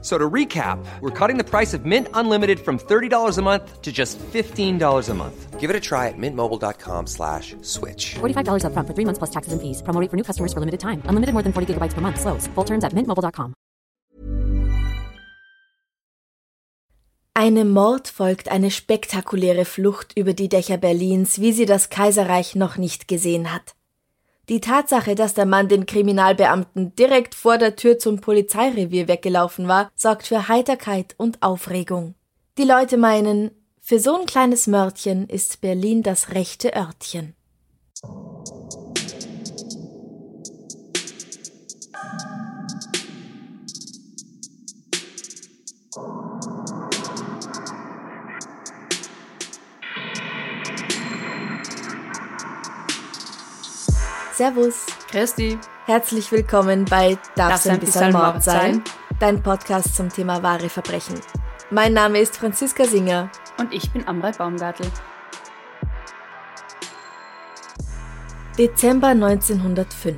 So to recap, we're cutting the price of Mint Unlimited from $30 a month to just $15 a month. Give it a try at mintmobile.com slash switch. $45 upfront for three months plus taxes and fees. Promo rate for new customers for limited time. Unlimited more than 40 gigabytes per month. Slows. Full terms at mintmobile.com. Einem Mord folgt eine spektakuläre Flucht über die Dächer Berlins, wie sie das Kaiserreich noch nicht gesehen hat. Die Tatsache, dass der Mann den Kriminalbeamten direkt vor der Tür zum Polizeirevier weggelaufen war, sorgt für Heiterkeit und Aufregung. Die Leute meinen, für so ein kleines Mörtchen ist Berlin das rechte Örtchen. Servus. Christi. Herzlich willkommen bei Darf's ein ein bisschen Mord sein? Dein Podcast zum Thema wahre Verbrechen. Mein Name ist Franziska Singer. Und ich bin Amrei Baumgartl. Dezember 1905.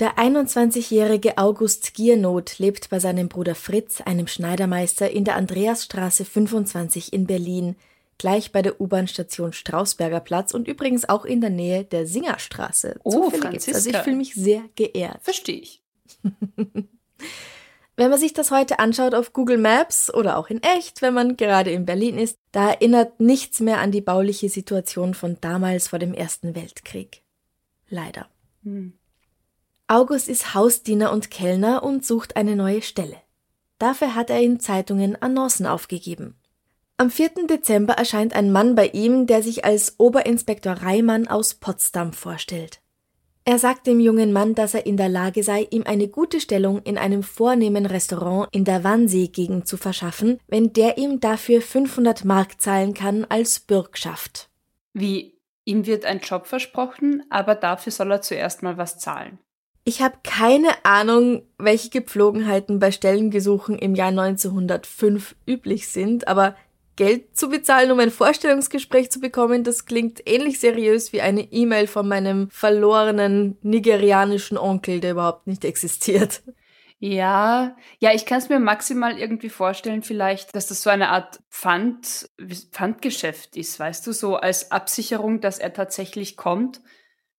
Der 21-jährige August Giernoth lebt bei seinem Bruder Fritz, einem Schneidermeister, in der Andreasstraße 25 in Berlin, gleich bei der U-Bahn-Station Strausberger Platz und übrigens auch in der Nähe der Singerstraße. Oh, gibt's. Also ich Franziska. fühle mich sehr geehrt. Verstehe ich. Wenn man sich das heute anschaut auf Google Maps oder auch in echt, wenn man gerade in Berlin ist, da erinnert nichts mehr an die bauliche Situation von damals vor dem Ersten Weltkrieg. Leider. Hm. August ist Hausdiener und Kellner und sucht eine neue Stelle. Dafür hat er in Zeitungen Annoncen aufgegeben. Am 4. Dezember erscheint ein Mann bei ihm, der sich als Oberinspektor Reimann aus Potsdam vorstellt. Er sagt dem jungen Mann, dass er in der Lage sei, ihm eine gute Stellung in einem vornehmen Restaurant in der Wannsee-Gegend zu verschaffen, wenn der ihm dafür 500 Mark zahlen kann als Bürgschaft. Wie, ihm wird ein Job versprochen, aber dafür soll er zuerst mal was zahlen. Ich habe keine Ahnung, welche Gepflogenheiten bei Stellengesuchen im Jahr 1905 üblich sind, aber Geld zu bezahlen, um ein Vorstellungsgespräch zu bekommen, das klingt ähnlich seriös wie eine E-Mail von meinem verlorenen nigerianischen Onkel, der überhaupt nicht existiert. Ja, ja, ich kann es mir maximal irgendwie vorstellen, vielleicht, dass das so eine Art Pfand, Pfandgeschäft ist, weißt du, so als Absicherung, dass er tatsächlich kommt,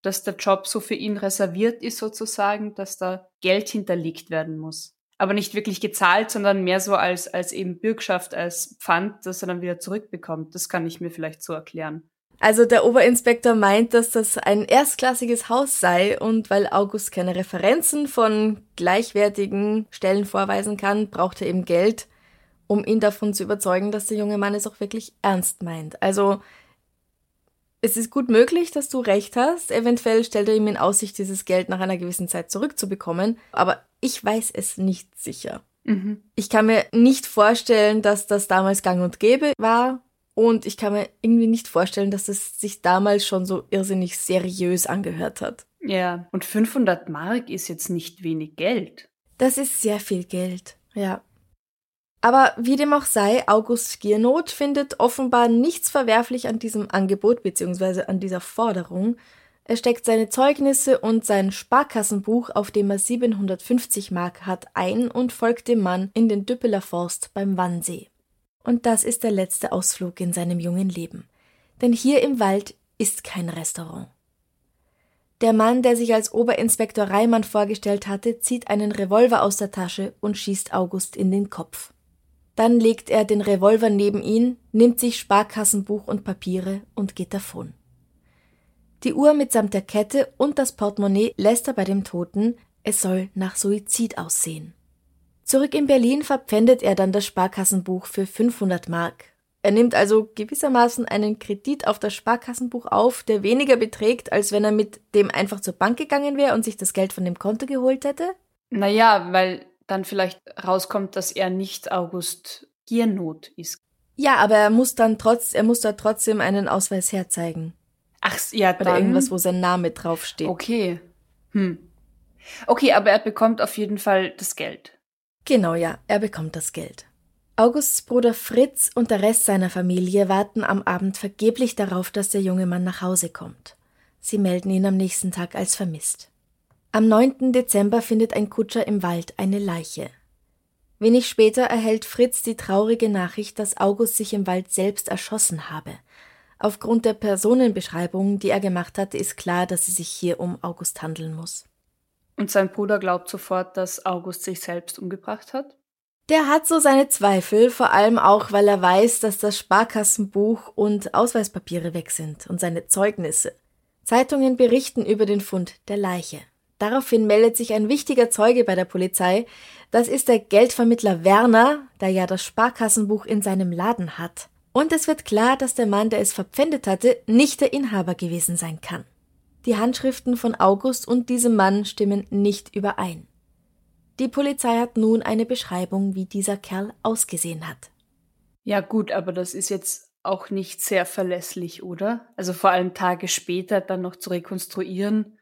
dass der Job so für ihn reserviert ist sozusagen, dass da Geld hinterlegt werden muss. Aber nicht wirklich gezahlt, sondern mehr so als, als eben Bürgschaft, als Pfand, das er dann wieder zurückbekommt. Das kann ich mir vielleicht so erklären. Also der Oberinspektor meint, dass das ein erstklassiges Haus sei und weil August keine Referenzen von gleichwertigen Stellen vorweisen kann, braucht er eben Geld, um ihn davon zu überzeugen, dass der junge Mann es auch wirklich ernst meint. Also es ist gut möglich, dass du recht hast. Eventuell stellt er ihm in Aussicht, dieses Geld nach einer gewissen Zeit zurückzubekommen, aber ich weiß es nicht sicher. Mhm. Ich kann mir nicht vorstellen, dass das damals gang und gäbe war. Und ich kann mir irgendwie nicht vorstellen, dass es sich damals schon so irrsinnig seriös angehört hat. Ja, und 500 Mark ist jetzt nicht wenig Geld. Das ist sehr viel Geld, ja. Aber wie dem auch sei, August Giernoth findet offenbar nichts verwerflich an diesem Angebot bzw. an dieser Forderung. Er steckt seine Zeugnisse und sein Sparkassenbuch, auf dem er 750 Mark hat, ein und folgt dem Mann in den Düppeler Forst beim Wannsee. Und das ist der letzte Ausflug in seinem jungen Leben. Denn hier im Wald ist kein Restaurant. Der Mann, der sich als Oberinspektor Reimann vorgestellt hatte, zieht einen Revolver aus der Tasche und schießt August in den Kopf. Dann legt er den Revolver neben ihn, nimmt sich Sparkassenbuch und Papiere und geht davon. Die Uhr mitsamt der Kette und das Portemonnaie lässt er bei dem Toten, es soll nach Suizid aussehen. Zurück in Berlin verpfändet er dann das Sparkassenbuch für 500 Mark. Er nimmt also gewissermaßen einen Kredit auf das Sparkassenbuch auf, der weniger beträgt, als wenn er mit dem einfach zur Bank gegangen wäre und sich das Geld von dem Konto geholt hätte. Naja, weil dann vielleicht rauskommt, dass er nicht August Giernot ist. Ja, aber er muss dann trotz, er muss da trotzdem einen Ausweis herzeigen. Ach, ja, Oder dann. irgendwas, wo sein Name draufsteht. Okay. Hm. Okay, aber er bekommt auf jeden Fall das Geld. Genau, ja, er bekommt das Geld. Augusts Bruder Fritz und der Rest seiner Familie warten am Abend vergeblich darauf, dass der junge Mann nach Hause kommt. Sie melden ihn am nächsten Tag als vermisst. Am 9. Dezember findet ein Kutscher im Wald eine Leiche. Wenig später erhält Fritz die traurige Nachricht, dass August sich im Wald selbst erschossen habe. Aufgrund der Personenbeschreibung, die er gemacht hatte, ist klar, dass es sich hier um August handeln muss. Und sein Bruder glaubt sofort, dass August sich selbst umgebracht hat? Der hat so seine Zweifel, vor allem auch, weil er weiß, dass das Sparkassenbuch und Ausweispapiere weg sind und seine Zeugnisse. Zeitungen berichten über den Fund der Leiche. Daraufhin meldet sich ein wichtiger Zeuge bei der Polizei. Das ist der Geldvermittler Werner, der ja das Sparkassenbuch in seinem Laden hat. Und es wird klar, dass der Mann, der es verpfändet hatte, nicht der Inhaber gewesen sein kann. Die Handschriften von August und diesem Mann stimmen nicht überein. Die Polizei hat nun eine Beschreibung, wie dieser Kerl ausgesehen hat. Ja gut, aber das ist jetzt auch nicht sehr verlässlich, oder? Also vor allem Tage später dann noch zu rekonstruieren,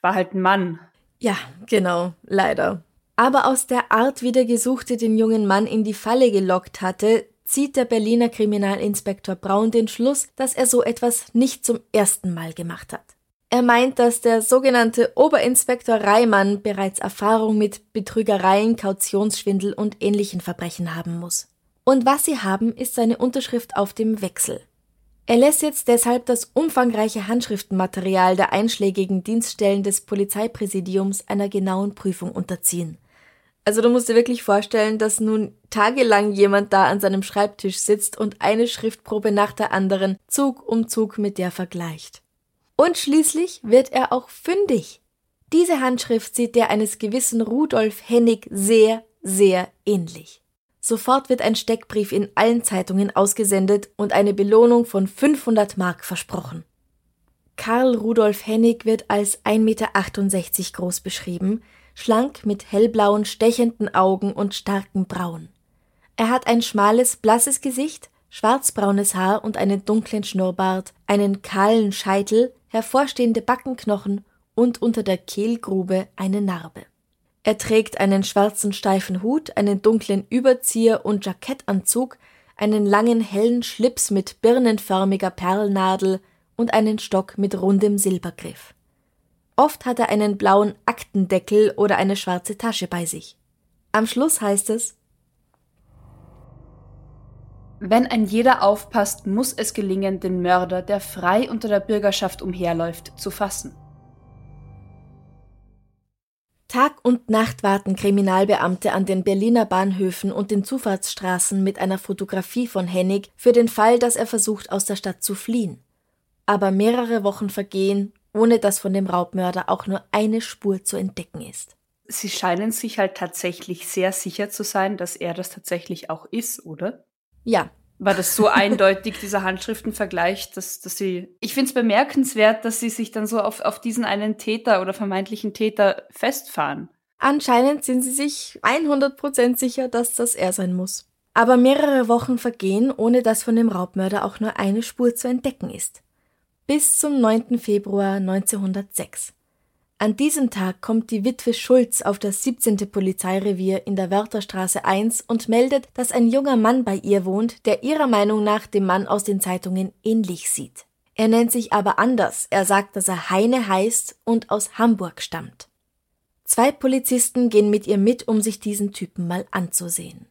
war halt ein Mann. Ja, genau, leider. Aber aus der Art, wie der Gesuchte den jungen Mann in die Falle gelockt hatte, zieht der Berliner Kriminalinspektor Braun den Schluss, dass er so etwas nicht zum ersten Mal gemacht hat. Er meint, dass der sogenannte Oberinspektor Reimann bereits Erfahrung mit Betrügereien, Kautionsschwindel und ähnlichen Verbrechen haben muss. Und was sie haben, ist seine Unterschrift auf dem Wechsel. Er lässt jetzt deshalb das umfangreiche Handschriftenmaterial der einschlägigen Dienststellen des Polizeipräsidiums einer genauen Prüfung unterziehen. Also du musst dir wirklich vorstellen, dass nun tagelang jemand da an seinem Schreibtisch sitzt und eine Schriftprobe nach der anderen Zug um Zug mit der vergleicht. Und schließlich wird er auch fündig. Diese Handschrift sieht der eines gewissen Rudolf Hennig sehr, sehr ähnlich. Sofort wird ein Steckbrief in allen Zeitungen ausgesendet und eine Belohnung von 500 Mark versprochen. Karl Rudolf Hennig wird als 1,68 Meter groß beschrieben, schlank mit hellblauen, stechenden Augen und starken Brauen. Er hat ein schmales, blasses Gesicht, schwarzbraunes Haar und einen dunklen Schnurrbart, einen kahlen Scheitel, hervorstehende Backenknochen und unter der Kehlgrube eine Narbe. Er trägt einen schwarzen steifen Hut, einen dunklen Überzieher und Jackettanzug, einen langen hellen Schlips mit birnenförmiger Perlnadel und einen Stock mit rundem Silbergriff. Oft hat er einen blauen Aktendeckel oder eine schwarze Tasche bei sich. Am Schluss heißt es wenn ein jeder aufpasst, muss es gelingen, den Mörder, der frei unter der Bürgerschaft umherläuft, zu fassen. Tag und Nacht warten Kriminalbeamte an den Berliner Bahnhöfen und den Zufahrtsstraßen mit einer Fotografie von Hennig für den Fall, dass er versucht, aus der Stadt zu fliehen. Aber mehrere Wochen vergehen, ohne dass von dem Raubmörder auch nur eine Spur zu entdecken ist. Sie scheinen sich halt tatsächlich sehr sicher zu sein, dass er das tatsächlich auch ist, oder? Ja. War das so eindeutig, dieser Handschriftenvergleich, dass, dass sie. Ich finde es bemerkenswert, dass sie sich dann so auf, auf diesen einen Täter oder vermeintlichen Täter festfahren. Anscheinend sind sie sich 100% sicher, dass das er sein muss. Aber mehrere Wochen vergehen, ohne dass von dem Raubmörder auch nur eine Spur zu entdecken ist. Bis zum 9. Februar 1906. An diesem Tag kommt die Witwe Schulz auf das 17. Polizeirevier in der Wörterstraße 1 und meldet, dass ein junger Mann bei ihr wohnt, der ihrer Meinung nach dem Mann aus den Zeitungen ähnlich sieht. Er nennt sich aber anders. Er sagt, dass er Heine heißt und aus Hamburg stammt. Zwei Polizisten gehen mit ihr mit, um sich diesen Typen mal anzusehen.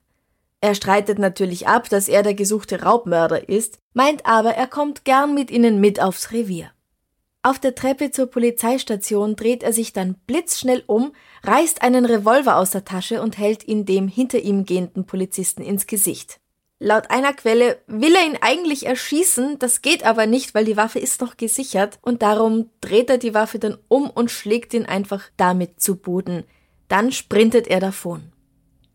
Er streitet natürlich ab, dass er der gesuchte Raubmörder ist, meint aber, er kommt gern mit ihnen mit aufs Revier. Auf der Treppe zur Polizeistation dreht er sich dann blitzschnell um, reißt einen Revolver aus der Tasche und hält ihn dem hinter ihm gehenden Polizisten ins Gesicht. Laut einer Quelle will er ihn eigentlich erschießen, das geht aber nicht, weil die Waffe ist noch gesichert und darum dreht er die Waffe dann um und schlägt ihn einfach damit zu Boden. Dann sprintet er davon.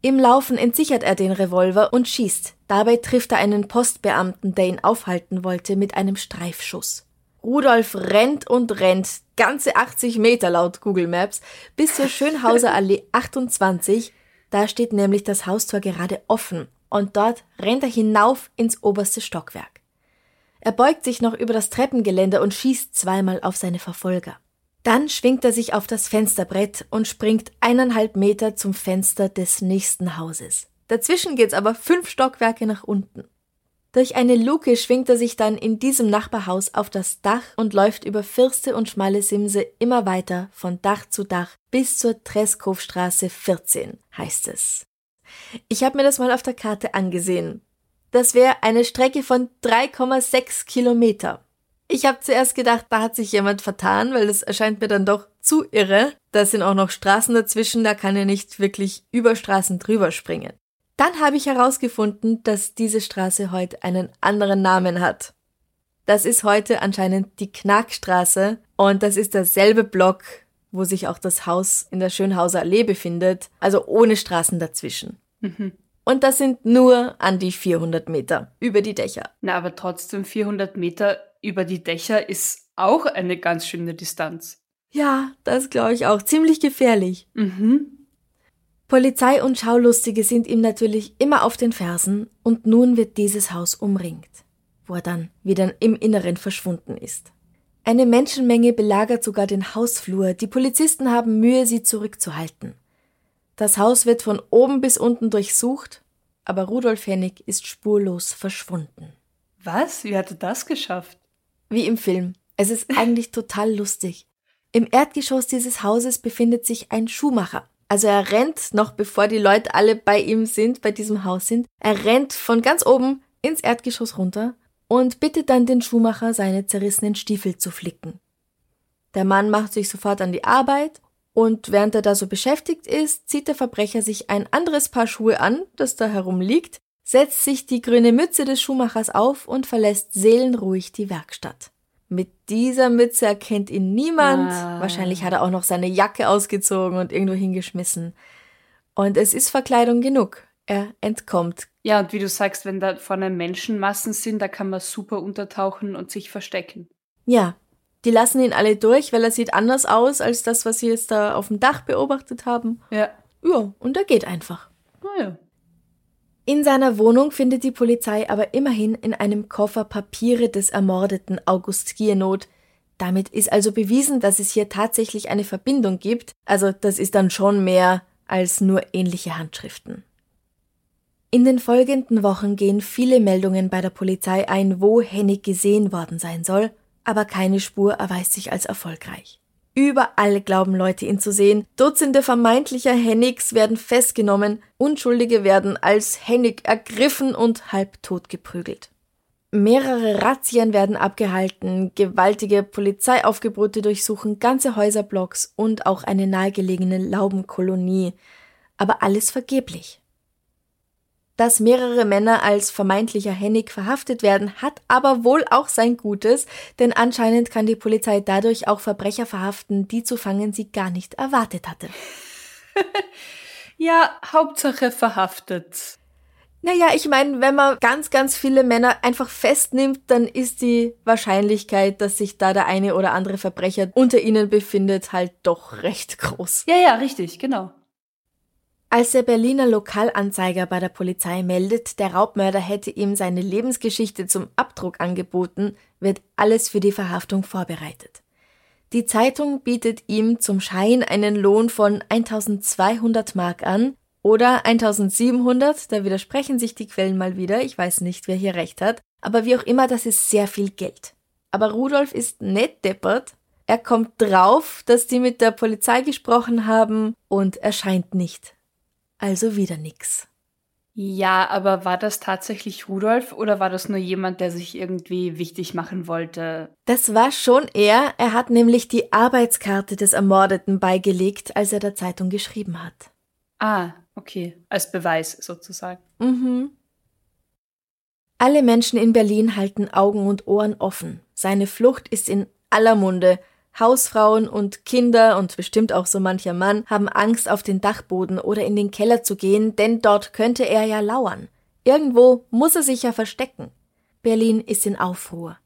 Im Laufen entsichert er den Revolver und schießt. Dabei trifft er einen Postbeamten, der ihn aufhalten wollte, mit einem Streifschuss. Rudolf rennt und rennt, ganze 80 Meter laut Google Maps, bis zur Schönhauser Allee 28. Da steht nämlich das Haustor gerade offen und dort rennt er hinauf ins oberste Stockwerk. Er beugt sich noch über das Treppengeländer und schießt zweimal auf seine Verfolger. Dann schwingt er sich auf das Fensterbrett und springt eineinhalb Meter zum Fenster des nächsten Hauses. Dazwischen geht's aber fünf Stockwerke nach unten. Durch eine Luke schwingt er sich dann in diesem Nachbarhaus auf das Dach und läuft über Firste und schmale Simse immer weiter von Dach zu Dach bis zur Treskowstraße 14, heißt es. Ich habe mir das mal auf der Karte angesehen. Das wäre eine Strecke von 3,6 Kilometer. Ich habe zuerst gedacht, da hat sich jemand vertan, weil das erscheint mir dann doch zu irre. Da sind auch noch Straßen dazwischen, da kann er nicht wirklich über Straßen drüber springen. Dann habe ich herausgefunden, dass diese Straße heute einen anderen Namen hat. Das ist heute anscheinend die Knackstraße und das ist derselbe Block, wo sich auch das Haus in der Schönhauser Allee befindet, also ohne Straßen dazwischen. Mhm. Und das sind nur an die 400 Meter über die Dächer. Na, aber trotzdem 400 Meter über die Dächer ist auch eine ganz schöne Distanz. Ja, das glaube ich auch. Ziemlich gefährlich. Mhm. Polizei und Schaulustige sind ihm natürlich immer auf den Fersen und nun wird dieses Haus umringt, wo er dann wieder im Inneren verschwunden ist. Eine Menschenmenge belagert sogar den Hausflur. Die Polizisten haben Mühe, sie zurückzuhalten. Das Haus wird von oben bis unten durchsucht, aber Rudolf Hennig ist spurlos verschwunden. Was? Wie hat er das geschafft? Wie im Film. Es ist eigentlich total lustig. Im Erdgeschoss dieses Hauses befindet sich ein Schuhmacher. Also er rennt, noch bevor die Leute alle bei ihm sind, bei diesem Haus sind, er rennt von ganz oben ins Erdgeschoss runter und bittet dann den Schuhmacher, seine zerrissenen Stiefel zu flicken. Der Mann macht sich sofort an die Arbeit und während er da so beschäftigt ist, zieht der Verbrecher sich ein anderes Paar Schuhe an, das da herumliegt, setzt sich die grüne Mütze des Schuhmachers auf und verlässt seelenruhig die Werkstatt. Mit dieser Mütze erkennt ihn niemand. Ah. Wahrscheinlich hat er auch noch seine Jacke ausgezogen und irgendwo hingeschmissen. Und es ist Verkleidung genug. Er entkommt. Ja, und wie du sagst, wenn da vorne Menschenmassen sind, da kann man super untertauchen und sich verstecken. Ja, die lassen ihn alle durch, weil er sieht anders aus als das, was sie jetzt da auf dem Dach beobachtet haben. Ja. Ja, und er geht einfach. Naja. In seiner Wohnung findet die Polizei aber immerhin in einem Koffer Papiere des ermordeten August Giernot. Damit ist also bewiesen, dass es hier tatsächlich eine Verbindung gibt. Also das ist dann schon mehr als nur ähnliche Handschriften. In den folgenden Wochen gehen viele Meldungen bei der Polizei ein, wo Hennig gesehen worden sein soll aber keine Spur erweist sich als erfolgreich. Überall glauben Leute ihn zu sehen. Dutzende vermeintlicher Hennigs werden festgenommen. Unschuldige werden als Hennig ergriffen und halbtot geprügelt. Mehrere Razzien werden abgehalten, gewaltige Polizeiaufgebote durchsuchen ganze Häuserblocks und auch eine nahegelegene Laubenkolonie. Aber alles vergeblich. Dass mehrere Männer als vermeintlicher Hennig verhaftet werden, hat aber wohl auch sein Gutes, denn anscheinend kann die Polizei dadurch auch Verbrecher verhaften, die zu fangen sie gar nicht erwartet hatte. ja, Hauptsache verhaftet. Naja, ich meine, wenn man ganz, ganz viele Männer einfach festnimmt, dann ist die Wahrscheinlichkeit, dass sich da der eine oder andere Verbrecher unter ihnen befindet, halt doch recht groß. Ja, ja, richtig, genau. Als der Berliner Lokalanzeiger bei der Polizei meldet, der Raubmörder hätte ihm seine Lebensgeschichte zum Abdruck angeboten, wird alles für die Verhaftung vorbereitet. Die Zeitung bietet ihm zum Schein einen Lohn von 1200 Mark an oder 1700, da widersprechen sich die Quellen mal wieder, ich weiß nicht, wer hier recht hat, aber wie auch immer, das ist sehr viel Geld. Aber Rudolf ist nett deppert, er kommt drauf, dass die mit der Polizei gesprochen haben und erscheint nicht also wieder nix. Ja, aber war das tatsächlich Rudolf oder war das nur jemand, der sich irgendwie wichtig machen wollte? Das war schon er. Er hat nämlich die Arbeitskarte des Ermordeten beigelegt, als er der Zeitung geschrieben hat. Ah, okay. Als Beweis sozusagen. Mhm. Alle Menschen in Berlin halten Augen und Ohren offen. Seine Flucht ist in aller Munde. Hausfrauen und Kinder und bestimmt auch so mancher Mann haben Angst, auf den Dachboden oder in den Keller zu gehen, denn dort könnte er ja lauern. Irgendwo muss er sich ja verstecken. Berlin ist in Aufruhr.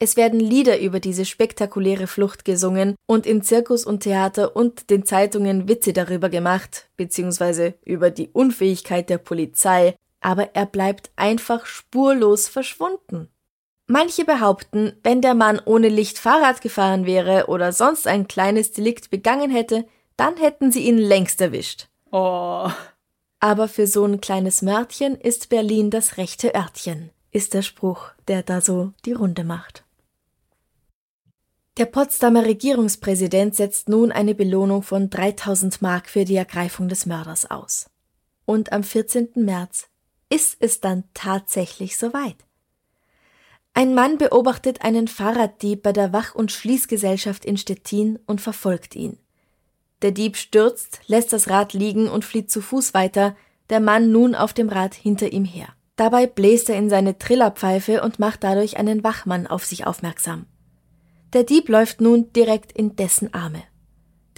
Es werden Lieder über diese spektakuläre Flucht gesungen und in Zirkus und Theater und den Zeitungen Witze darüber gemacht, beziehungsweise über die Unfähigkeit der Polizei, aber er bleibt einfach spurlos verschwunden. Manche behaupten, wenn der Mann ohne Licht Fahrrad gefahren wäre oder sonst ein kleines Delikt begangen hätte, dann hätten sie ihn längst erwischt. Oh. Aber für so ein kleines Mörtchen ist Berlin das rechte Örtchen, ist der Spruch, der da so die Runde macht. Der Potsdamer Regierungspräsident setzt nun eine Belohnung von 3000 Mark für die Ergreifung des Mörders aus. Und am 14. März ist es dann tatsächlich soweit. Ein Mann beobachtet einen Fahrraddieb bei der Wach- und Schließgesellschaft in Stettin und verfolgt ihn. Der Dieb stürzt, lässt das Rad liegen und flieht zu Fuß weiter, der Mann nun auf dem Rad hinter ihm her. Dabei bläst er in seine Trillerpfeife und macht dadurch einen Wachmann auf sich aufmerksam. Der Dieb läuft nun direkt in dessen Arme.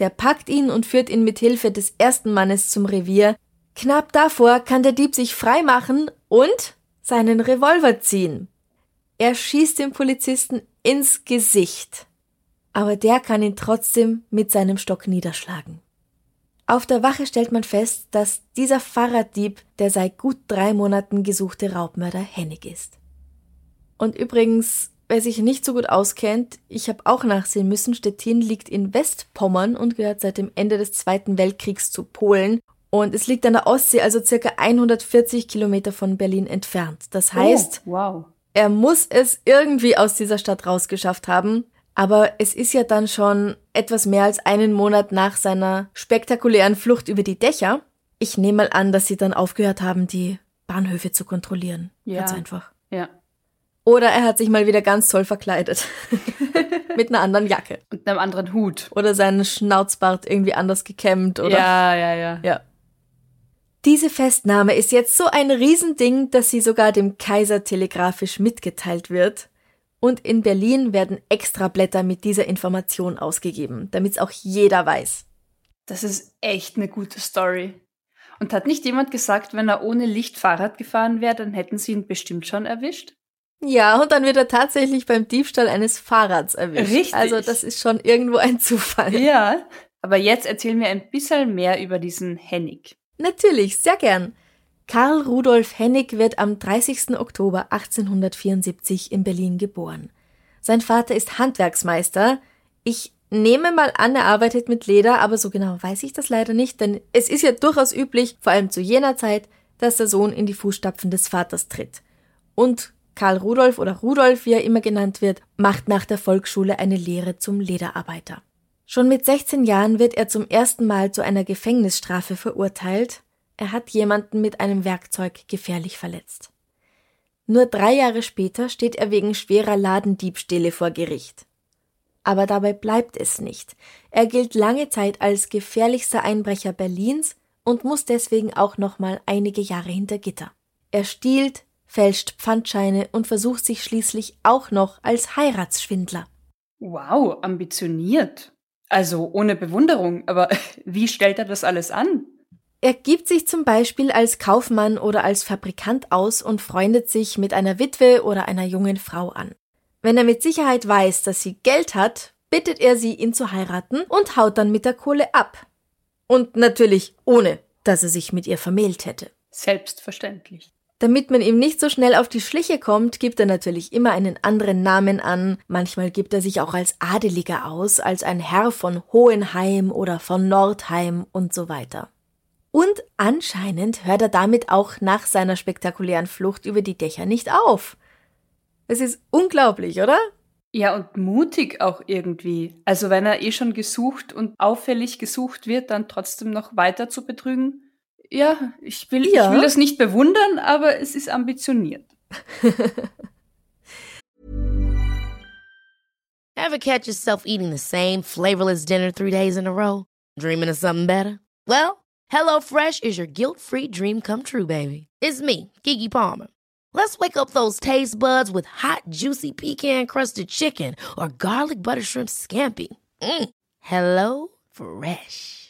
Der packt ihn und führt ihn mit Hilfe des ersten Mannes zum Revier. Knapp davor kann der Dieb sich frei machen und seinen Revolver ziehen. Er schießt dem Polizisten ins Gesicht aber der kann ihn trotzdem mit seinem Stock niederschlagen. Auf der Wache stellt man fest, dass dieser Fahrraddieb der seit gut drei Monaten gesuchte Raubmörder Hennig ist. Und übrigens, wer sich nicht so gut auskennt, ich habe auch nachsehen müssen, Stettin liegt in Westpommern und gehört seit dem Ende des Zweiten Weltkriegs zu Polen. Und es liegt an der Ostsee, also circa 140 Kilometer von Berlin entfernt. Das heißt, oh, wow. Er muss es irgendwie aus dieser Stadt rausgeschafft haben. Aber es ist ja dann schon etwas mehr als einen Monat nach seiner spektakulären Flucht über die Dächer. Ich nehme mal an, dass sie dann aufgehört haben, die Bahnhöfe zu kontrollieren. Ja. Ganz einfach. Ja. Oder er hat sich mal wieder ganz toll verkleidet. Mit einer anderen Jacke. Und einem anderen Hut. Oder seinen Schnauzbart irgendwie anders gekämmt, oder? Ja, ja, ja. Ja. Diese Festnahme ist jetzt so ein Riesending, dass sie sogar dem Kaiser telegrafisch mitgeteilt wird. Und in Berlin werden Extrablätter mit dieser Information ausgegeben, damit es auch jeder weiß. Das ist echt eine gute Story. Und hat nicht jemand gesagt, wenn er ohne Licht Fahrrad gefahren wäre, dann hätten sie ihn bestimmt schon erwischt? Ja, und dann wird er tatsächlich beim Diebstahl eines Fahrrads erwischt. Richtig. Also das ist schon irgendwo ein Zufall. Ja. Aber jetzt erzähl mir ein bisschen mehr über diesen Hennig. Natürlich, sehr gern. Karl Rudolf Hennig wird am 30. Oktober 1874 in Berlin geboren. Sein Vater ist Handwerksmeister. Ich nehme mal an, er arbeitet mit Leder, aber so genau weiß ich das leider nicht, denn es ist ja durchaus üblich, vor allem zu jener Zeit, dass der Sohn in die Fußstapfen des Vaters tritt. Und Karl Rudolf oder Rudolf, wie er immer genannt wird, macht nach der Volksschule eine Lehre zum Lederarbeiter. Schon mit 16 Jahren wird er zum ersten Mal zu einer Gefängnisstrafe verurteilt, er hat jemanden mit einem Werkzeug gefährlich verletzt. Nur drei Jahre später steht er wegen schwerer Ladendiebstähle vor Gericht. Aber dabei bleibt es nicht. Er gilt lange Zeit als gefährlichster Einbrecher Berlins und muss deswegen auch nochmal einige Jahre hinter Gitter. Er stiehlt, fälscht Pfandscheine und versucht sich schließlich auch noch als Heiratsschwindler. Wow, ambitioniert. Also ohne Bewunderung, aber wie stellt er das alles an? Er gibt sich zum Beispiel als Kaufmann oder als Fabrikant aus und freundet sich mit einer Witwe oder einer jungen Frau an. Wenn er mit Sicherheit weiß, dass sie Geld hat, bittet er sie, ihn zu heiraten und haut dann mit der Kohle ab. Und natürlich ohne, dass er sich mit ihr vermählt hätte. Selbstverständlich. Damit man ihm nicht so schnell auf die Schliche kommt, gibt er natürlich immer einen anderen Namen an. Manchmal gibt er sich auch als Adeliger aus, als ein Herr von Hohenheim oder von Nordheim und so weiter. Und anscheinend hört er damit auch nach seiner spektakulären Flucht über die Dächer nicht auf. Es ist unglaublich, oder? Ja, und mutig auch irgendwie. Also wenn er eh schon gesucht und auffällig gesucht wird, dann trotzdem noch weiter zu betrügen. Ja, ich will, ja. ich will das nicht bewundern, aber es ist ambitioniert. Ever catch yourself eating the same flavorless dinner three days in a row? Dreaming of something better? Well, HelloFresh is your guilt-free dream come true, baby. It's me, Kiki Palmer. Let's wake up those taste buds with hot, juicy pecan-crusted chicken or garlic butter shrimp scampi. Mm. Hello Fresh.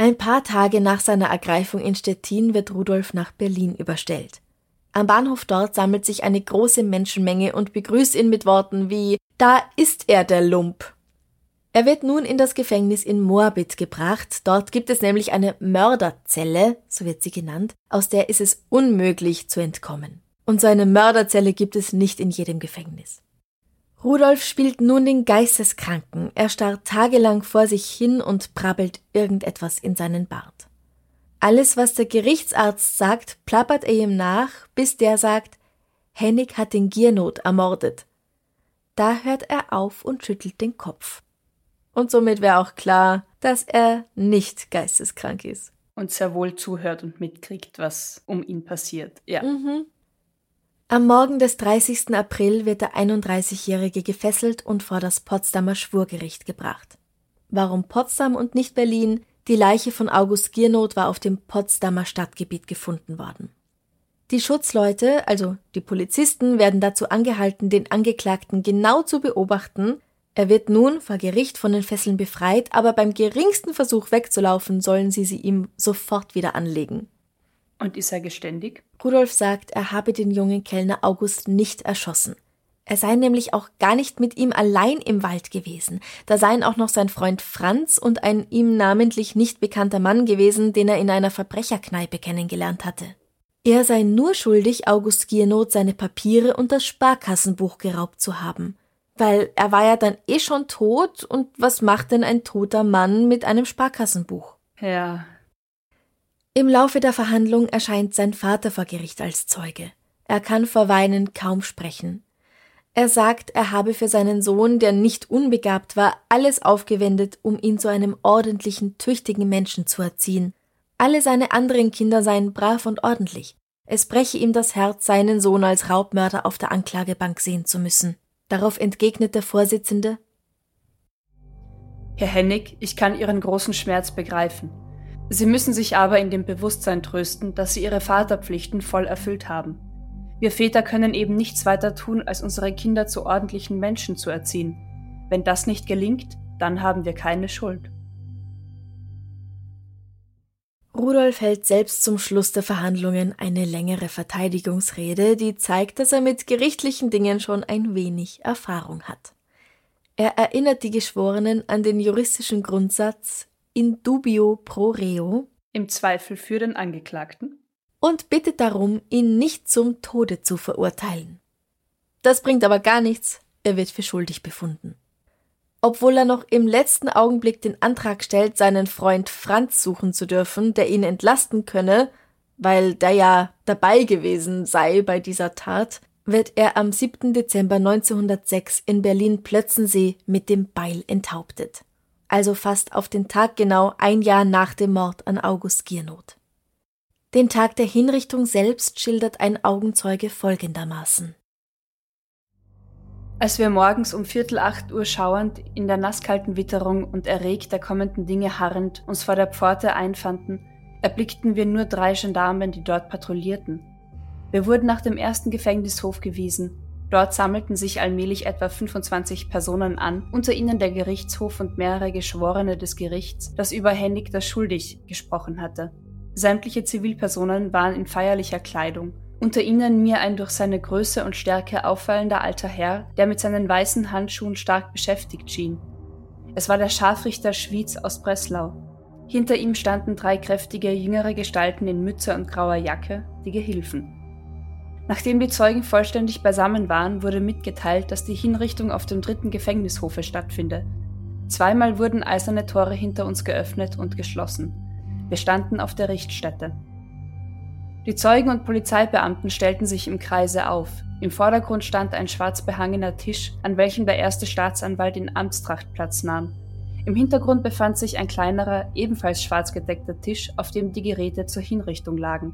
Ein paar Tage nach seiner Ergreifung in Stettin wird Rudolf nach Berlin überstellt. Am Bahnhof dort sammelt sich eine große Menschenmenge und begrüßt ihn mit Worten wie Da ist er, der Lump. Er wird nun in das Gefängnis in Moabit gebracht. Dort gibt es nämlich eine Mörderzelle, so wird sie genannt, aus der ist es unmöglich zu entkommen. Und so eine Mörderzelle gibt es nicht in jedem Gefängnis. Rudolf spielt nun den Geisteskranken. Er starrt tagelang vor sich hin und brabbelt irgendetwas in seinen Bart. Alles, was der Gerichtsarzt sagt, plappert er ihm nach, bis der sagt, Hennig hat den Giernot ermordet. Da hört er auf und schüttelt den Kopf. Und somit wäre auch klar, dass er nicht geisteskrank ist. Und sehr wohl zuhört und mitkriegt, was um ihn passiert. Ja. Mhm. Am Morgen des 30. April wird der 31-Jährige gefesselt und vor das Potsdamer Schwurgericht gebracht. Warum Potsdam und nicht Berlin? Die Leiche von August Giernoth war auf dem Potsdamer Stadtgebiet gefunden worden. Die Schutzleute, also die Polizisten, werden dazu angehalten, den Angeklagten genau zu beobachten. Er wird nun vor Gericht von den Fesseln befreit, aber beim geringsten Versuch wegzulaufen, sollen sie sie ihm sofort wieder anlegen. Und ist er geständig? Rudolf sagt, er habe den jungen Kellner August nicht erschossen. Er sei nämlich auch gar nicht mit ihm allein im Wald gewesen. Da seien auch noch sein Freund Franz und ein ihm namentlich nicht bekannter Mann gewesen, den er in einer Verbrecherkneipe kennengelernt hatte. Er sei nur schuldig, August Giernoth seine Papiere und das Sparkassenbuch geraubt zu haben. Weil er war ja dann eh schon tot und was macht denn ein toter Mann mit einem Sparkassenbuch? Ja, im Laufe der Verhandlung erscheint sein Vater vor Gericht als Zeuge. Er kann vor Weinen kaum sprechen. Er sagt, er habe für seinen Sohn, der nicht unbegabt war, alles aufgewendet, um ihn zu einem ordentlichen, tüchtigen Menschen zu erziehen. Alle seine anderen Kinder seien brav und ordentlich. Es breche ihm das Herz, seinen Sohn als Raubmörder auf der Anklagebank sehen zu müssen. Darauf entgegnet der Vorsitzende Herr Hennig, ich kann Ihren großen Schmerz begreifen. Sie müssen sich aber in dem Bewusstsein trösten, dass sie ihre Vaterpflichten voll erfüllt haben. Wir Väter können eben nichts weiter tun, als unsere Kinder zu ordentlichen Menschen zu erziehen. Wenn das nicht gelingt, dann haben wir keine Schuld. Rudolf hält selbst zum Schluss der Verhandlungen eine längere Verteidigungsrede, die zeigt, dass er mit gerichtlichen Dingen schon ein wenig Erfahrung hat. Er erinnert die Geschworenen an den juristischen Grundsatz in dubio pro reo im Zweifel für den Angeklagten und bittet darum, ihn nicht zum Tode zu verurteilen. Das bringt aber gar nichts, er wird für schuldig befunden. Obwohl er noch im letzten Augenblick den Antrag stellt, seinen Freund Franz suchen zu dürfen, der ihn entlasten könne, weil der ja dabei gewesen sei bei dieser Tat, wird er am 7. Dezember 1906 in Berlin-Plötzensee mit dem Beil enthauptet also fast auf den Tag genau ein Jahr nach dem Mord an August Giernoth. Den Tag der Hinrichtung selbst schildert ein Augenzeuge folgendermaßen. Als wir morgens um Viertel acht Uhr schauernd in der nasskalten Witterung und erregt der kommenden Dinge harrend uns vor der Pforte einfanden, erblickten wir nur drei Gendarmen, die dort patrouillierten. Wir wurden nach dem ersten Gefängnishof gewiesen, Dort sammelten sich allmählich etwa 25 Personen an, unter ihnen der Gerichtshof und mehrere Geschworene des Gerichts, das über das schuldig gesprochen hatte. Sämtliche Zivilpersonen waren in feierlicher Kleidung, unter ihnen mir ein durch seine Größe und Stärke auffallender alter Herr, der mit seinen weißen Handschuhen stark beschäftigt schien. Es war der Scharfrichter Schwyz aus Breslau. Hinter ihm standen drei kräftige jüngere Gestalten in Mütze und grauer Jacke, die Gehilfen. Nachdem die Zeugen vollständig beisammen waren, wurde mitgeteilt, dass die Hinrichtung auf dem dritten Gefängnishofe stattfinde. Zweimal wurden eiserne Tore hinter uns geöffnet und geschlossen. Wir standen auf der Richtstätte. Die Zeugen und Polizeibeamten stellten sich im Kreise auf. Im Vordergrund stand ein schwarz behangener Tisch, an welchem der erste Staatsanwalt in Amtstracht Platz nahm. Im Hintergrund befand sich ein kleinerer, ebenfalls schwarz gedeckter Tisch, auf dem die Geräte zur Hinrichtung lagen.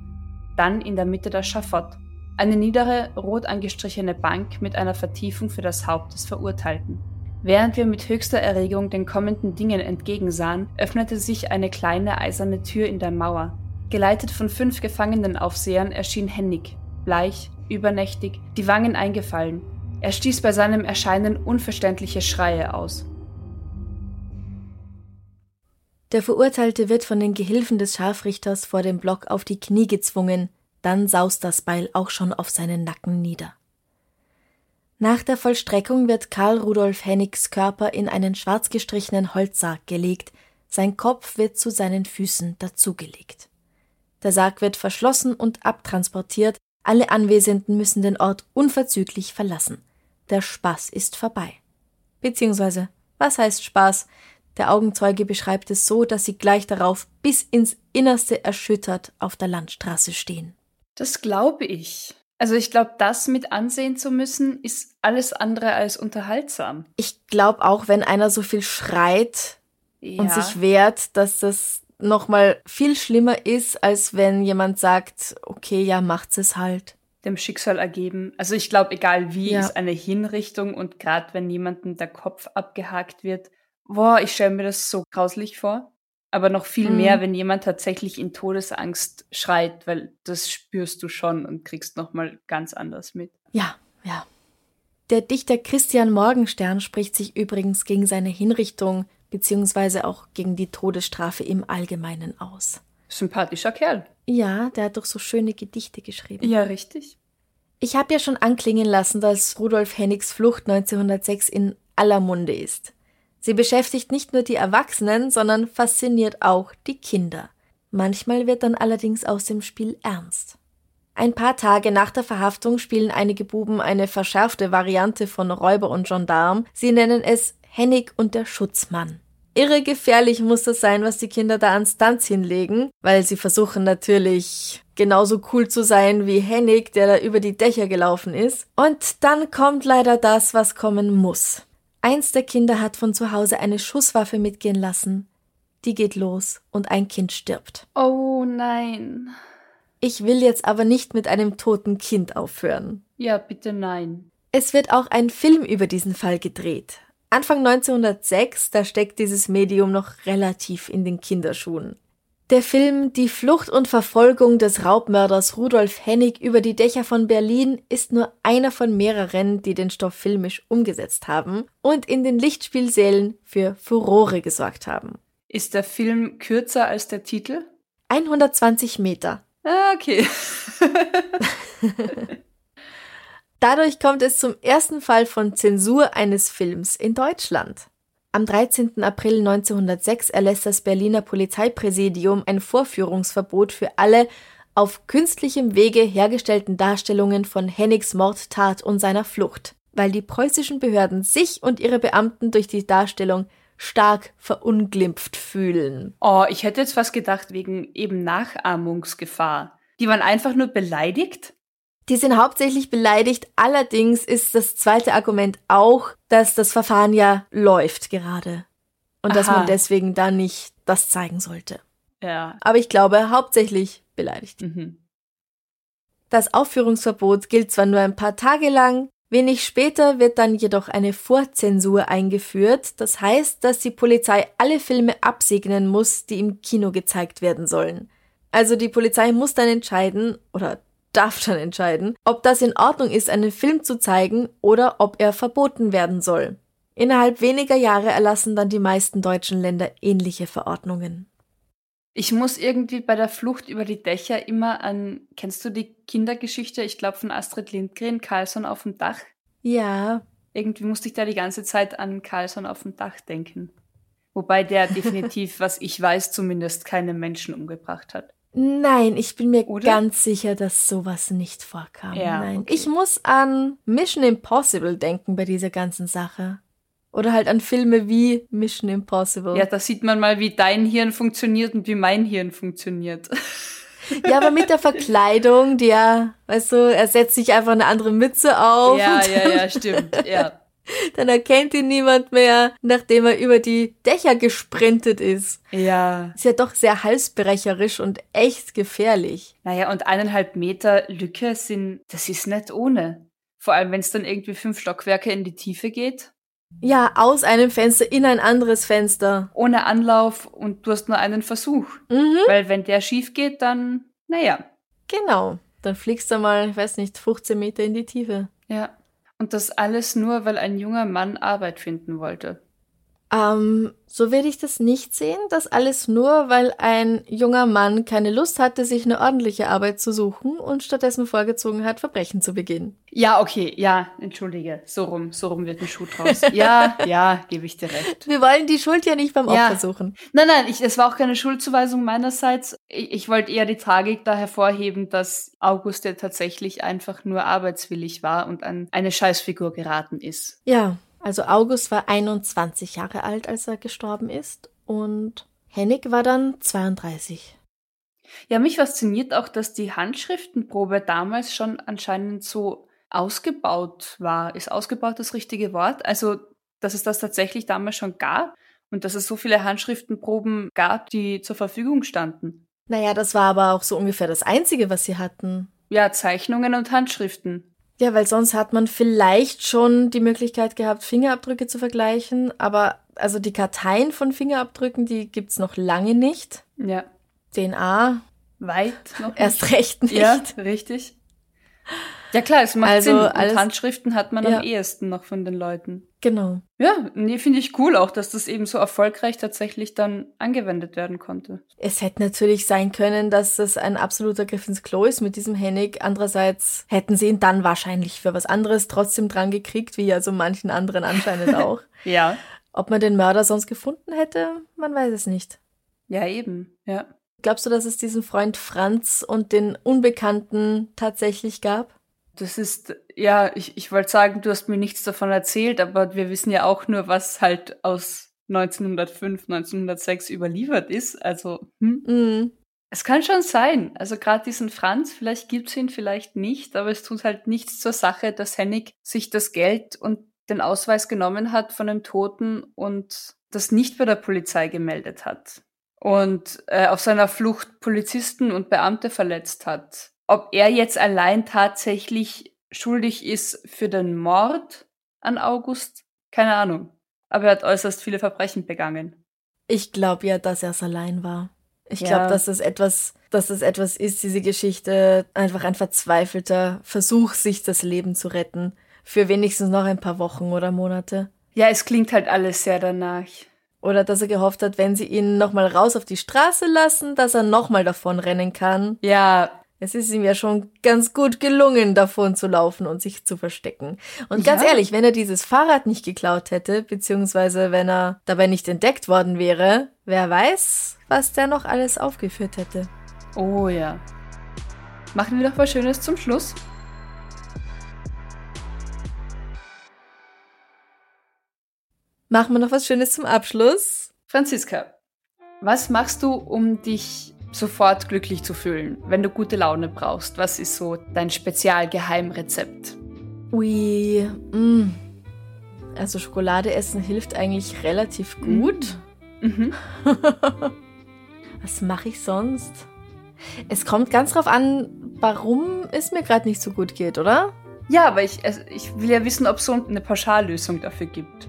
dann in der Mitte das Schafott, eine niedere, rot angestrichene Bank mit einer Vertiefung für das Haupt des Verurteilten. Während wir mit höchster Erregung den kommenden Dingen entgegensahen, öffnete sich eine kleine eiserne Tür in der Mauer. Geleitet von fünf Gefangenenaufsehern erschien Hennig, bleich, übernächtig, die Wangen eingefallen. Er stieß bei seinem Erscheinen unverständliche Schreie aus. Der Verurteilte wird von den Gehilfen des Scharfrichters vor dem Block auf die Knie gezwungen, dann saust das Beil auch schon auf seinen Nacken nieder. Nach der Vollstreckung wird Karl Rudolf Hennigs Körper in einen schwarz gestrichenen Holzsarg gelegt, sein Kopf wird zu seinen Füßen dazugelegt. Der Sarg wird verschlossen und abtransportiert, alle Anwesenden müssen den Ort unverzüglich verlassen. Der Spaß ist vorbei. Beziehungsweise, was heißt Spaß? Der Augenzeuge beschreibt es so, dass sie gleich darauf bis ins Innerste erschüttert auf der Landstraße stehen. Das glaube ich. Also ich glaube, das mit ansehen zu müssen, ist alles andere als unterhaltsam. Ich glaube auch, wenn einer so viel schreit Ja. und sich wehrt, dass das nochmal viel schlimmer ist, als wenn jemand sagt, okay, ja, macht's es halt. dem Schicksal ergeben. Also ich glaube, egal wie, Ja. ist eine Hinrichtung und gerade wenn jemandem der Kopf abgehakt wird, boah, ich stelle mir das so grauslich vor. Aber noch viel Mhm. mehr, wenn jemand tatsächlich in Todesangst schreit, weil das spürst du schon und kriegst nochmal ganz anders mit. Ja, ja. Der Dichter Christian Morgenstern spricht sich übrigens gegen seine Hinrichtung beziehungsweise auch gegen die Todesstrafe im Allgemeinen aus. Sympathischer Kerl. Ja, der hat doch so schöne Gedichte geschrieben. Ja, richtig. Ich habe ja schon anklingen lassen, dass Rudolf Hennigs Flucht 1906 in aller Munde ist. Sie beschäftigt nicht nur die Erwachsenen, sondern fasziniert auch die Kinder. Manchmal wird dann allerdings aus dem Spiel ernst. Ein paar Tage nach der Verhaftung spielen einige Buben eine verschärfte Variante von Räuber und Gendarm. Sie nennen es Hennig und der Schutzmann. Irre gefährlich muss das sein, was die Kinder da an Stunts hinlegen, weil sie versuchen natürlich genauso cool zu sein wie Hennig, der da über die Dächer gelaufen ist. Und dann kommt leider das, was kommen muss. Eins der Kinder hat von zu Hause eine Schusswaffe mitgehen lassen. Die geht los und ein Kind stirbt. Oh nein. Ich will jetzt aber nicht mit einem toten Kind aufhören. Ja, bitte nein. Es wird auch ein Film über diesen Fall gedreht. Anfang 1906, da steckt dieses Medium noch relativ in den Kinderschuhen. Der Film Die Flucht und Verfolgung des Raubmörders Rudolf Hennig über die Dächer von Berlin ist nur einer von mehreren, die den Stoff filmisch umgesetzt haben und in den Lichtspielsälen für Furore gesorgt haben. Ist der Film kürzer als der Titel? 120 Meter. Ah, okay. Dadurch kommt es zum ersten Fall von Zensur eines Films in Deutschland. Am 13. April 1906 erlässt das Berliner Polizeipräsidium ein Vorführungsverbot für alle auf künstlichem Wege hergestellten Darstellungen von Hennigs Mordtat und seiner Flucht, weil die preußischen Behörden sich und ihre Beamten durch die Darstellung stark verunglimpft fühlen. Oh, ich hätte jetzt was gedacht wegen eben Nachahmungsgefahr. Die waren einfach nur beleidigt? Die sind hauptsächlich beleidigt, allerdings ist das zweite Argument auch, dass das Verfahren ja läuft gerade. Und dass Aha. man deswegen da nicht das zeigen sollte. Ja. Aber ich glaube, hauptsächlich beleidigt. Mhm. Das Aufführungsverbot gilt zwar nur ein paar Tage lang, wenig später wird dann jedoch eine Vorzensur eingeführt. Das heißt, dass die Polizei alle Filme absegnen muss, die im Kino gezeigt werden sollen. Also die Polizei muss dann entscheiden, oder darf dann entscheiden, ob das in Ordnung ist, einen Film zu zeigen oder ob er verboten werden soll. Innerhalb weniger Jahre erlassen dann die meisten deutschen Länder ähnliche Verordnungen. Ich muss irgendwie bei der Flucht über die Dächer immer an, kennst du die Kindergeschichte, ich glaube von Astrid Lindgren, Carlson auf dem Dach? Ja, Irgendwie musste ich da die ganze Zeit an Carlson auf dem Dach denken. Wobei der definitiv, was ich weiß, zumindest keine Menschen umgebracht hat. Nein, ich bin mir Oder? ganz sicher, dass sowas nicht vorkam. Ja, Nein. okay. Ich muss an Mission Impossible denken bei dieser ganzen Sache. Oder halt an Filme wie Mission Impossible. Ja, da sieht man mal, wie dein Hirn funktioniert und wie mein Hirn funktioniert. Ja, aber mit der Verkleidung, die ja, weißt du, er setzt sich einfach eine andere Mütze auf. ja, ja, ja, stimmt. Ja. Dann erkennt ihn niemand mehr, nachdem er über die Dächer gesprintet ist. Ja. Ist ja doch sehr halsbrecherisch und echt gefährlich. Naja, und eineinhalb Meter Lücke sind, das ist nicht ohne. Vor allem, wenn es dann irgendwie fünf Stockwerke in die Tiefe geht. Ja, aus einem Fenster in ein anderes Fenster. Ohne Anlauf und du hast nur einen Versuch. Mhm. Weil wenn der schief geht, dann, naja. Genau. Dann fliegst du mal, ich weiß nicht, 15 Meter in die Tiefe. Ja. Und das alles nur, weil ein junger Mann Arbeit finden wollte. Ähm, so werde ich das nicht sehen. Das alles nur, weil ein junger Mann keine Lust hatte, sich eine ordentliche Arbeit zu suchen und stattdessen vorgezogen hat, Verbrechen zu begehen. Ja, okay, ja, entschuldige. So rum, so rum wird ein Schuh draus. ja, ja, gebe ich dir recht. Wir wollen die Schuld ja nicht beim Ja. Opfer suchen. Nein, nein, ich, es war auch keine Schuldzuweisung meinerseits. Ich, ich wollte eher die Tragik da hervorheben, dass August ja tatsächlich einfach nur arbeitswillig war und an eine Scheißfigur geraten ist. Ja, also August war 21 Jahre alt, als er gestorben ist und Hennig war dann 32. Ja, mich fasziniert auch, dass die Handschriftenprobe damals schon anscheinend so ausgebaut war. Ist ausgebaut das richtige Wort? Also, dass es das tatsächlich damals schon gab und dass es so viele Handschriftenproben gab, die zur Verfügung standen. Naja, das war aber auch so ungefähr das Einzige, was sie hatten. Ja, Zeichnungen und Handschriften. Ja, weil sonst hat man vielleicht schon die Möglichkeit gehabt, Fingerabdrücke zu vergleichen, aber also die Karteien von Fingerabdrücken, die gibt's noch lange nicht. Ja, DNA weit noch. erst recht nicht. Ja, richtig. Ja klar, es macht Also Sinn. Und alles- Handschriften hat man Ja. am ehesten noch von den Leuten. Genau. Ja, nee, finde ich cool auch, dass das eben so erfolgreich tatsächlich dann angewendet werden konnte. Es hätte natürlich sein können, dass das ein absoluter Griff ins Klo ist mit diesem Hennig. Andererseits hätten sie ihn dann wahrscheinlich für was anderes trotzdem dran gekriegt, wie ja so manchen anderen anscheinend auch. Ja. Ob man den Mörder sonst gefunden hätte, man weiß es nicht. Ja, eben. Ja. Glaubst du, dass es diesen Freund Franz und den Unbekannten tatsächlich gab? Das ist, ja, ich, ich wollte sagen, du hast mir nichts davon erzählt, aber wir wissen ja auch nur, was halt aus 1905, 1906 überliefert ist. Also, hm. Mhm. es kann schon sein. Also gerade diesen Franz, vielleicht gibt's ihn, vielleicht nicht, aber es tut halt nichts zur Sache, dass Hennig sich das Geld und den Ausweis genommen hat von dem Toten und das nicht bei der Polizei gemeldet hat. Und äh, auf seiner Flucht Polizisten und Beamte verletzt hat. Ob er jetzt allein tatsächlich schuldig ist für den Mord an August, keine Ahnung. Aber er hat äußerst viele Verbrechen begangen. Ich glaube ja, dass er es allein war. Ich Ja. glaube, dass es etwas, dass es etwas ist, diese Geschichte, einfach ein verzweifelter Versuch, sich das Leben zu retten. Für wenigstens noch ein paar Wochen oder Monate. Ja, es klingt halt alles sehr danach. Oder dass er gehofft hat, wenn sie ihn nochmal raus auf die Straße lassen, dass er nochmal davon rennen kann. Ja, Es ist ihm ja schon ganz gut gelungen, davon zu laufen und sich zu verstecken. Und ganz Ja. ehrlich, wenn er dieses Fahrrad nicht geklaut hätte, beziehungsweise wenn er dabei nicht entdeckt worden wäre, wer weiß, was der noch alles aufgeführt hätte. Oh ja. Machen wir doch was Schönes zum Schluss. Machen wir noch was Schönes zum Abschluss? Franziska, was machst du, um dich sofort glücklich zu fühlen, wenn du gute Laune brauchst? Was ist so dein Spezialgeheimrezept? Ui, mm. Also Schokolade essen hilft eigentlich relativ gut. Mhm. Was mache ich sonst? Es kommt ganz drauf an, warum es mir gerade nicht so gut geht, oder? Ja, aber ich, also ich will ja wissen, ob es so eine Pauschallösung dafür gibt.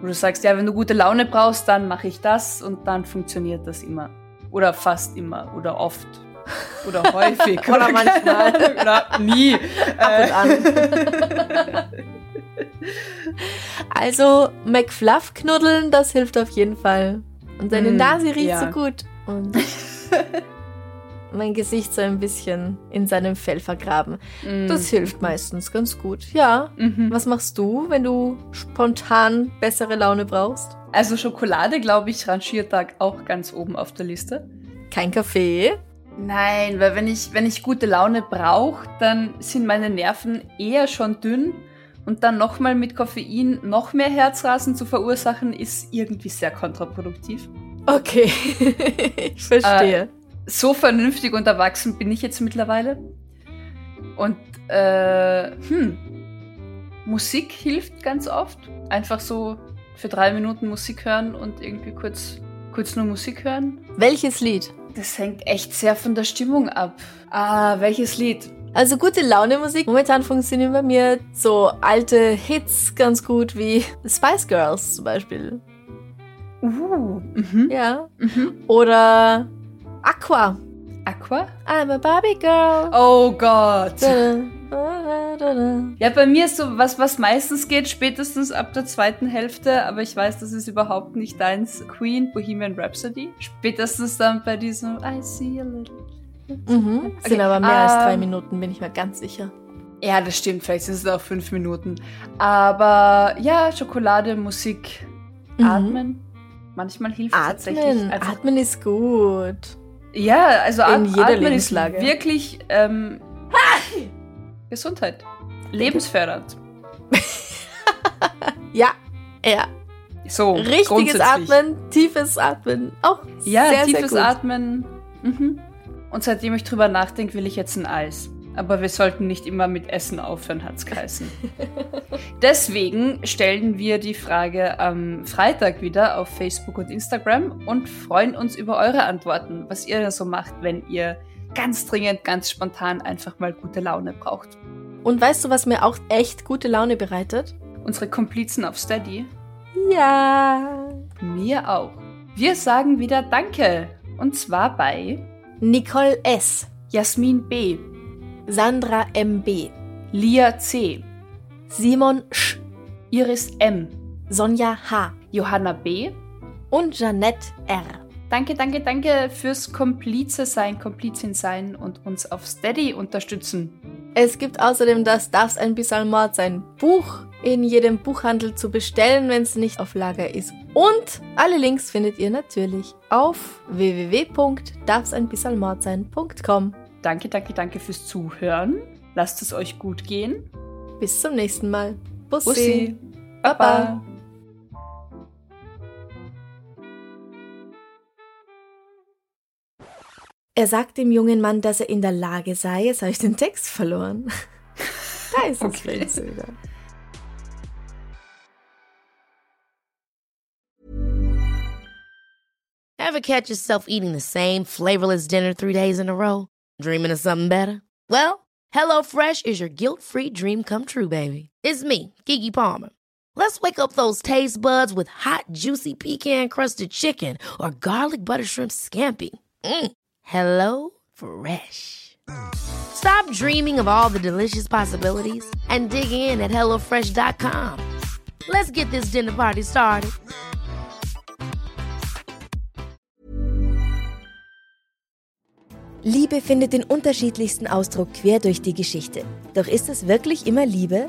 Wo du sagst, ja, wenn du gute Laune brauchst, dann mache ich das und dann funktioniert das immer. Oder fast immer. Oder oft. Oder häufig. Oder manchmal. keine Ahnung, Oder nie. Ab und an. Also McFluff knuddeln, das hilft auf jeden Fall. Und deine Mm, Nase riecht ja. so gut. Und mein Gesicht so ein bisschen in seinem Fell vergraben. Das hilft meistens ganz gut. Ja. Mhm. Was machst du, wenn du spontan bessere Laune brauchst? Also Schokolade, glaube ich, rangiert da auch ganz oben auf der Liste. Kein Kaffee? Nein, weil wenn ich, wenn ich gute Laune brauche, dann sind meine Nerven eher schon dünn und dann nochmal mit Koffein noch mehr Herzrasen zu verursachen, ist irgendwie sehr kontraproduktiv. Okay, ich verstehe. So vernünftig und erwachsen bin ich jetzt mittlerweile. Und, äh, hm, Musik hilft ganz oft. Einfach so für drei Minuten Musik hören und irgendwie kurz, kurz nur Musik hören. Welches Lied? Das hängt echt sehr von der Stimmung ab. Ah, welches Lied? Also gute Laune Musik. Momentan funktionieren bei mir so alte Hits ganz gut wie Spice Girls zum Beispiel. Uh, mhm. Ja. Oder Aqua. Aqua? I'm a Barbie Girl. Oh Gott. Ja, bei mir ist so was, was meistens geht, spätestens ab der zweiten Hälfte, aber ich weiß, das ist überhaupt nicht deins. Queen, Bohemian Rhapsody. Spätestens dann bei diesem I see a little. Mhm. Sind Okay, aber mehr als drei ähm, Minuten, bin ich mir ganz sicher. Ja, das stimmt, vielleicht sind es auch fünf Minuten. Aber ja, Schokolade, Musik, Mhm. atmen. Manchmal hilft es tatsächlich. Atmen. einfach- Atmen ist gut. Ja, also In atmen Lebenslage. ist wirklich ähm, Gesundheit. Lebensfördernd. Ja. Ja. So, Richtiges. Atmen, tiefes Atmen. Auch Ja, sehr, tiefes sehr. Atmen. Mhm. Und seitdem ich drüber nachdenke, will ich jetzt ein Eis. Aber wir sollten nicht immer mit Essen aufhören, hat's geheißen. Deswegen stellen wir die Frage am Freitag wieder auf Facebook und Instagram und freuen uns über eure Antworten, was ihr so macht, wenn ihr ganz dringend, ganz spontan einfach mal gute Laune braucht. Und weißt du, was mir auch echt gute Laune bereitet? Unsere Komplizen auf Steady, Ja. mir auch. Wir sagen wieder Danke. Und zwar bei Nicole S., Jasmin B., Sandra MB, Lia C., Simon Sch, Iris M., Sonja H. Johanna B. und Jeanette R. Danke, danke, danke fürs Komplize sein, Komplizin sein und uns auf Steady unterstützen. Es gibt außerdem das Darf's ein bisschen Mord sein Buch in jedem Buchhandel zu bestellen, wenn es nicht auf Lager ist. Und alle Links findet ihr natürlich auf www.darfseinbissalmordsein.com. Danke, danke, danke fürs Zuhören. Lasst es euch gut gehen. Bis zum nächsten Mal. Bussi. Bussi. Baba. Er sagt dem jungen Mann, dass er in der Lage sei. Jetzt habe ich den Text verloren. Da ist es Okay. jetzt wieder. Ever catch yourself eating the same flavorless dinner three days in a row? Dreaming of something better? Well, HelloFresh is your guilt free dream come true, baby. It's me, Kiki Palmer. Let's wake up those taste buds with hot, juicy pecan crusted chicken or garlic butter shrimp scampi. Mm. Hello Fresh. Stop dreaming of all the delicious possibilities and dig in at HelloFresh.com. Let's get this dinner party started. Liebe findet den unterschiedlichsten Ausdruck quer durch die Geschichte. Doch ist es wirklich immer Liebe?